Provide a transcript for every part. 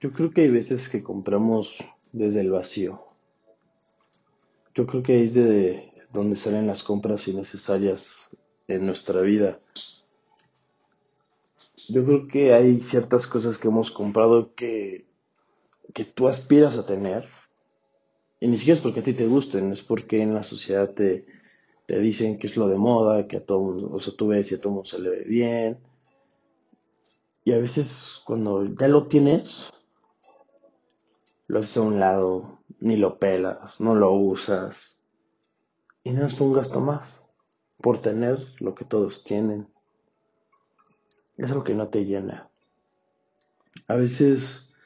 Yo creo que hay veces que compramos desde el vacío. Yo creo que es de donde salen las compras innecesarias en nuestra vida. Yo creo que hay ciertas cosas que hemos comprado que, que tú aspiras a tener. Y ni siquiera es porque a ti te gusten, es porque en la sociedad te, te dicen que es lo de moda, que a todo mundo, o sea, tú ves y a todo mundo se le ve bien. Y a veces cuando ya lo tienes, lo haces a un lado, ni lo pelas, no lo usas. Y no es un gasto más por tener lo que todos tienen. Es algo que no te llena. A veces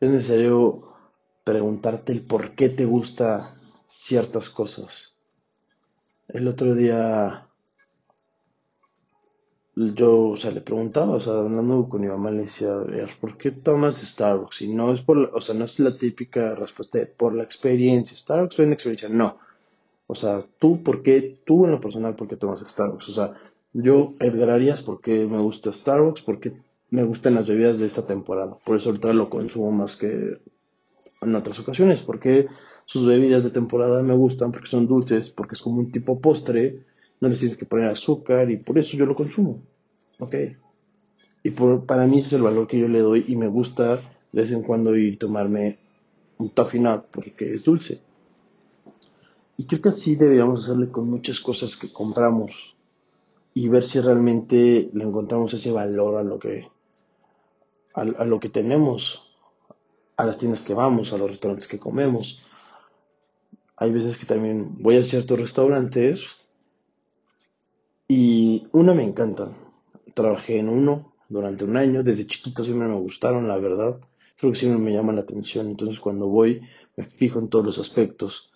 es necesario preguntarte el por qué te gusta ciertas cosas. El otro día yo, o sea, le preguntaba, o sea, hablando con mi mamá, le decía, ¿por qué tomas Starbucks? Y no es por, o sea, no es la típica respuesta de por la experiencia. Starbucks es una experiencia, no. O sea, tú, ¿por qué, tú en lo personal, por qué tomas Starbucks? O sea, yo, Edgar Arias, ¿por qué me gusta Starbucks? ¿Por qué me gustan las bebidas de esta temporada? Por eso ahorita lo consumo más que en otras ocasiones, porque sus bebidas de temporada me gustan, porque son dulces, porque es como un tipo postre no le tienes que poner azúcar y por eso yo lo consumo. ¿Ok? Y por, para mí ese es el valor que yo le doy y me gusta de vez en cuando ir tomarme un toffee nut porque es dulce. Y creo que así deberíamos hacerle con muchas cosas que compramos y ver si realmente le encontramos ese valor a lo que a lo que tenemos, a las tiendas que vamos, a los restaurantes que comemos. Hay veces que también voy a ciertos restaurantes y una me encanta. Trabajé en uno durante un año. Desde chiquito siempre me gustaron, la verdad. Creo que siempre me llaman la atención. Entonces cuando voy me fijo en todos los aspectos.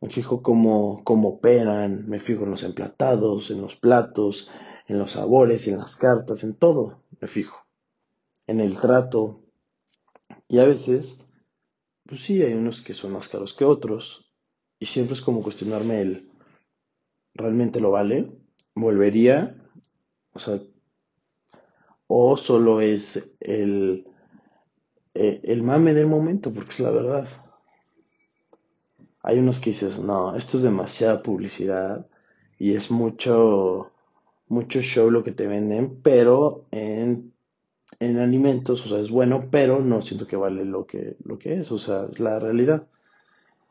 Me fijo cómo, cómo operan, me fijo en los emplatados, en los platos, en los sabores, en las cartas, en todo. Me fijo. En el trato. Y a veces, pues sí, hay unos que son más caros que otros. Y siempre es como cuestionarme el, ¿realmente lo vale? Volvería, o sea, o solo es el, eh, el mame del momento, porque es la verdad. Hay unos que dices, no, esto es demasiada publicidad y es mucho, mucho show lo que te venden, pero en, en alimentos, o sea, es bueno, pero no siento que vale lo que, lo que es, o sea, es la realidad.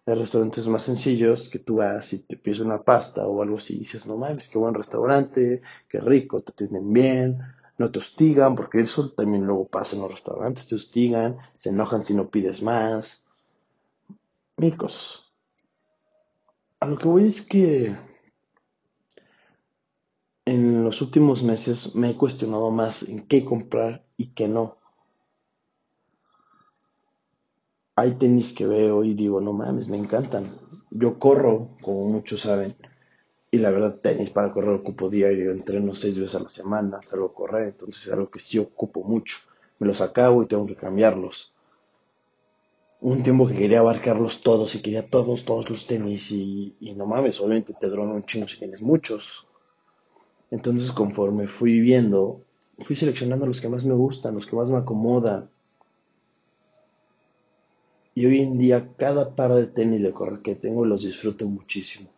Hay restaurantes más sencillos que tú vas y te pides una pasta o algo así y dices, no mames, qué buen restaurante, qué rico, te atienden bien, no te hostigan, porque eso también luego pasa en los restaurantes, te hostigan, se enojan si no pides más, mil cosas. A lo que voy es que en los últimos meses me he cuestionado más en qué comprar y qué no. Hay tenis que veo y digo, no mames, me encantan. Yo corro, como muchos saben, y la verdad, tenis para correr ocupo diario, entreno seis veces a la semana, salgo a correr, entonces es algo que sí ocupo mucho. Me los acabo y tengo que cambiarlos. Un tiempo que quería abarcarlos todos y quería todos, todos los tenis y, y no mames, obviamente te drona un chingo si tienes muchos. Entonces conforme fui viendo, fui seleccionando los que más me gustan, los que más me acomodan y hoy en día cada par de tenis de correr que tengo los disfruto muchísimo.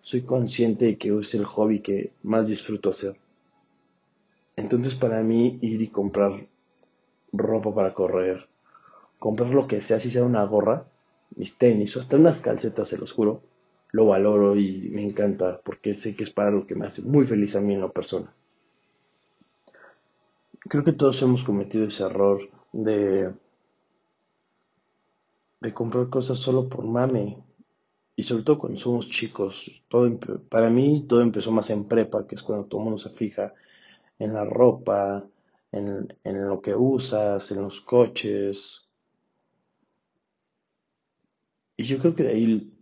Soy consciente de que es el hobby que más disfruto hacer. Entonces para mí ir y comprar ropa para correr, comprar lo que sea, si sea una gorra, mis tenis o hasta unas calcetas, se los juro, lo valoro y me encanta porque sé que es para lo que me hace muy feliz a mí en la persona. Creo que todos hemos cometido ese error de de comprar cosas solo por mame. Y sobre todo cuando somos chicos. Todo, para mí todo empezó más en prepa, que es cuando todo el mundo se fija en la ropa, en, en lo que usas, en los coches. Y yo creo que de ahí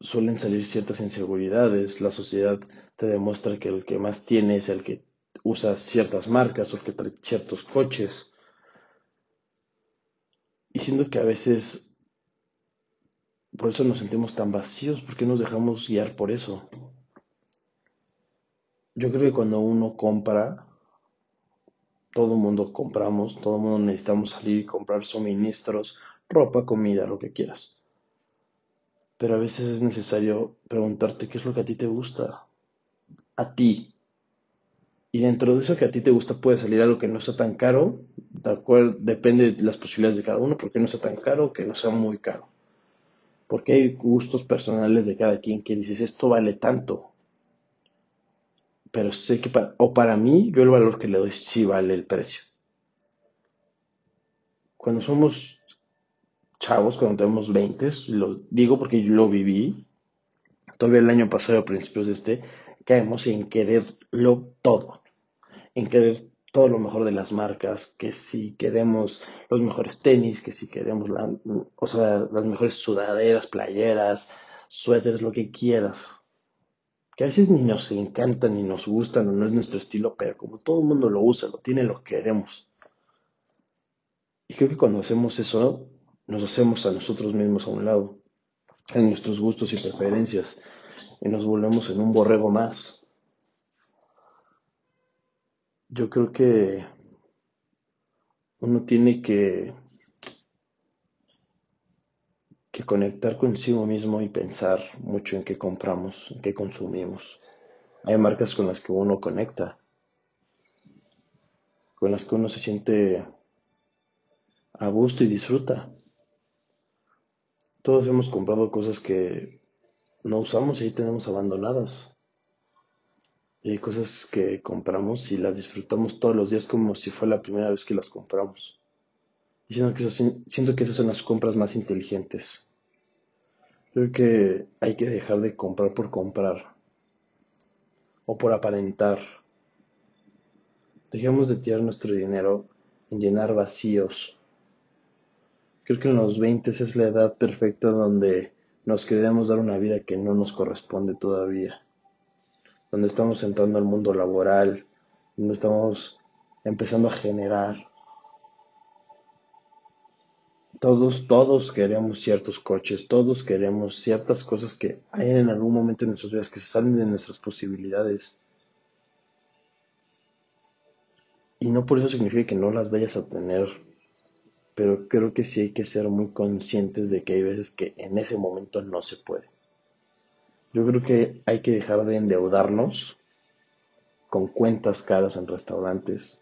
suelen salir ciertas inseguridades. La sociedad te demuestra que el que más tiene es el que usa ciertas marcas o que trae ciertos coches. Y siento que a veces por eso nos sentimos tan vacíos, porque nos dejamos guiar por eso. Yo creo que cuando uno compra, todo mundo compramos, todo mundo necesitamos salir y comprar suministros, ropa, comida, lo que quieras. Pero a veces es necesario preguntarte qué es lo que a ti te gusta. A ti. Y dentro de eso que a ti te gusta puede salir algo que no sea tan caro, de acuerdo, depende de las posibilidades de cada uno, porque no sea tan caro que no sea muy caro. Porque hay gustos personales de cada quien que dices, esto vale tanto. Pero sé que para, o para mí, yo el valor que le doy sí vale el precio. Cuando somos chavos, cuando tenemos 20, lo digo porque yo lo viví, todavía el año pasado, a principios de este, caemos en quererlo todo, en querer todo lo mejor de las marcas, que si queremos los mejores tenis, que si queremos o sea, las mejores sudaderas, playeras, suéteres, lo que quieras. Que a veces ni nos encantan ni nos gustan o no es nuestro estilo, pero como todo el mundo lo usa, lo tiene, lo queremos. Y creo que cuando hacemos eso, nos hacemos a nosotros mismos a un lado, en nuestros gustos y preferencias, y nos volvemos en un borrego más. Yo creo que uno tiene que, que conectar consigo mismo y pensar mucho en qué compramos, en qué consumimos. Hay marcas con las que uno conecta, con las que uno se siente a gusto y disfruta. Todos hemos comprado cosas que no usamos y ahí tenemos abandonadas. Y hay cosas que compramos y las disfrutamos todos los días como si fue la primera vez que las compramos. Y siento que, esas, siento que esas son las compras más inteligentes. Creo que hay que dejar de comprar por comprar o por aparentar. Dejemos de tirar nuestro dinero en llenar vacíos. Creo que en los 20 es la edad perfecta donde nos queremos dar una vida que no nos corresponde todavía donde estamos entrando al mundo laboral, donde estamos empezando a generar. Todos, todos queremos ciertos coches, todos queremos ciertas cosas que hay en algún momento en nuestras vidas que se salen de nuestras posibilidades. Y no por eso significa que no las vayas a tener, pero creo que sí hay que ser muy conscientes de que hay veces que en ese momento no se puede. Yo creo que hay que dejar de endeudarnos con cuentas caras en restaurantes,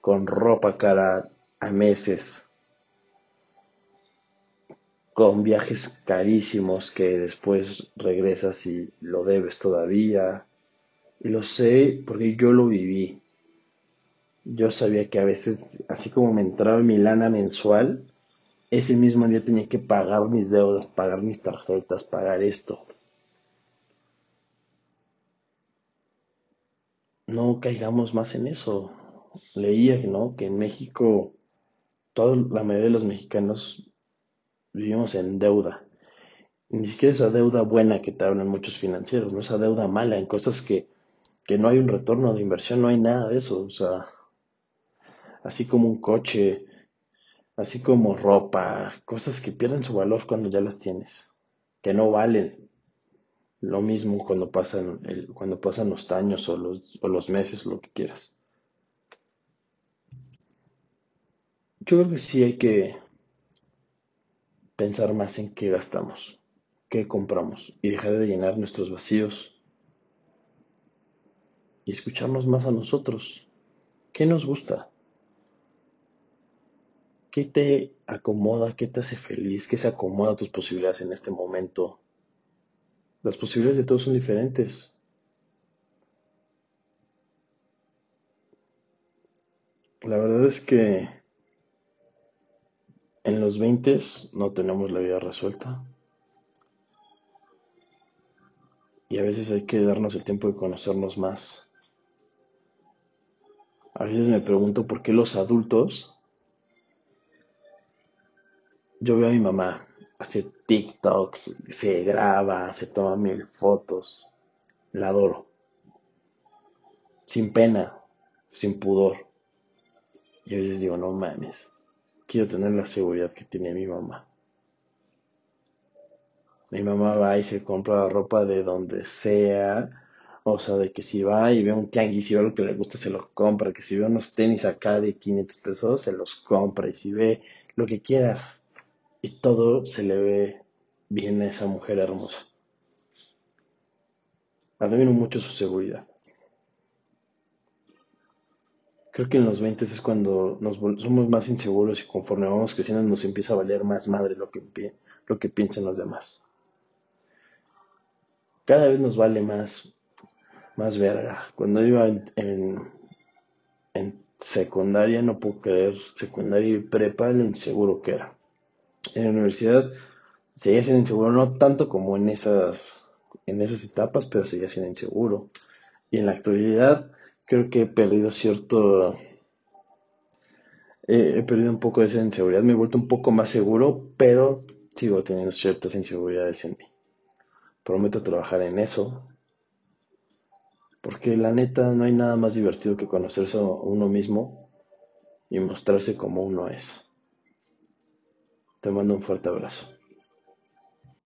con ropa cara a meses, con viajes carísimos que después regresas y lo debes todavía. Y lo sé porque yo lo viví. Yo sabía que a veces, así como me entraba mi lana mensual, ese mismo día tenía que pagar mis deudas, pagar mis tarjetas, pagar esto. Caigamos más en eso. Leía ¿no? que en México, toda la mayoría de los mexicanos vivimos en deuda. Ni siquiera esa deuda buena que te hablan muchos financieros, no esa deuda mala en cosas que, que no hay un retorno de inversión, no hay nada de eso. O sea, así como un coche, así como ropa, cosas que pierden su valor cuando ya las tienes, que no valen. Lo mismo cuando pasan, el, cuando pasan los años o los, o los meses, lo que quieras. Yo creo que sí hay que pensar más en qué gastamos, qué compramos y dejar de llenar nuestros vacíos y escucharnos más a nosotros. ¿Qué nos gusta? ¿Qué te acomoda? ¿Qué te hace feliz? ¿Qué se acomoda a tus posibilidades en este momento? Las posibilidades de todos son diferentes. La verdad es que en los 20 no tenemos la vida resuelta. Y a veces hay que darnos el tiempo de conocernos más. A veces me pregunto por qué los adultos... Yo veo a mi mamá hace TikToks, se graba, se toma mil fotos. La adoro. Sin pena, sin pudor. Y a veces digo, no mames, quiero tener la seguridad que tiene mi mamá. Mi mamá va y se compra la ropa de donde sea, O sea, de que si va y ve un tianguis y ve lo que le gusta, se lo compra. Que si ve unos tenis acá de 500 pesos, se los compra. Y si ve lo que quieras. Y todo se le ve bien a esa mujer hermosa. Admiro mucho su seguridad. Creo que en los 20 es cuando nos somos más inseguros y conforme vamos creciendo nos empieza a valer más madre lo que, lo que piensan los demás. Cada vez nos vale más, más verga. Cuando iba en, en, secundaria, no puedo creer, secundaria y prepa, lo inseguro que era. En la universidad seguía siendo inseguro, no tanto como en esas, en esas etapas, pero seguía siendo inseguro. Y en la actualidad creo que he perdido cierto... he perdido un poco de esa inseguridad, me he vuelto un poco más seguro, pero sigo teniendo ciertas inseguridades en mí. Prometo trabajar en eso, porque la neta no hay nada más divertido que conocerse a uno mismo y mostrarse como uno es. Te mando un fuerte abrazo.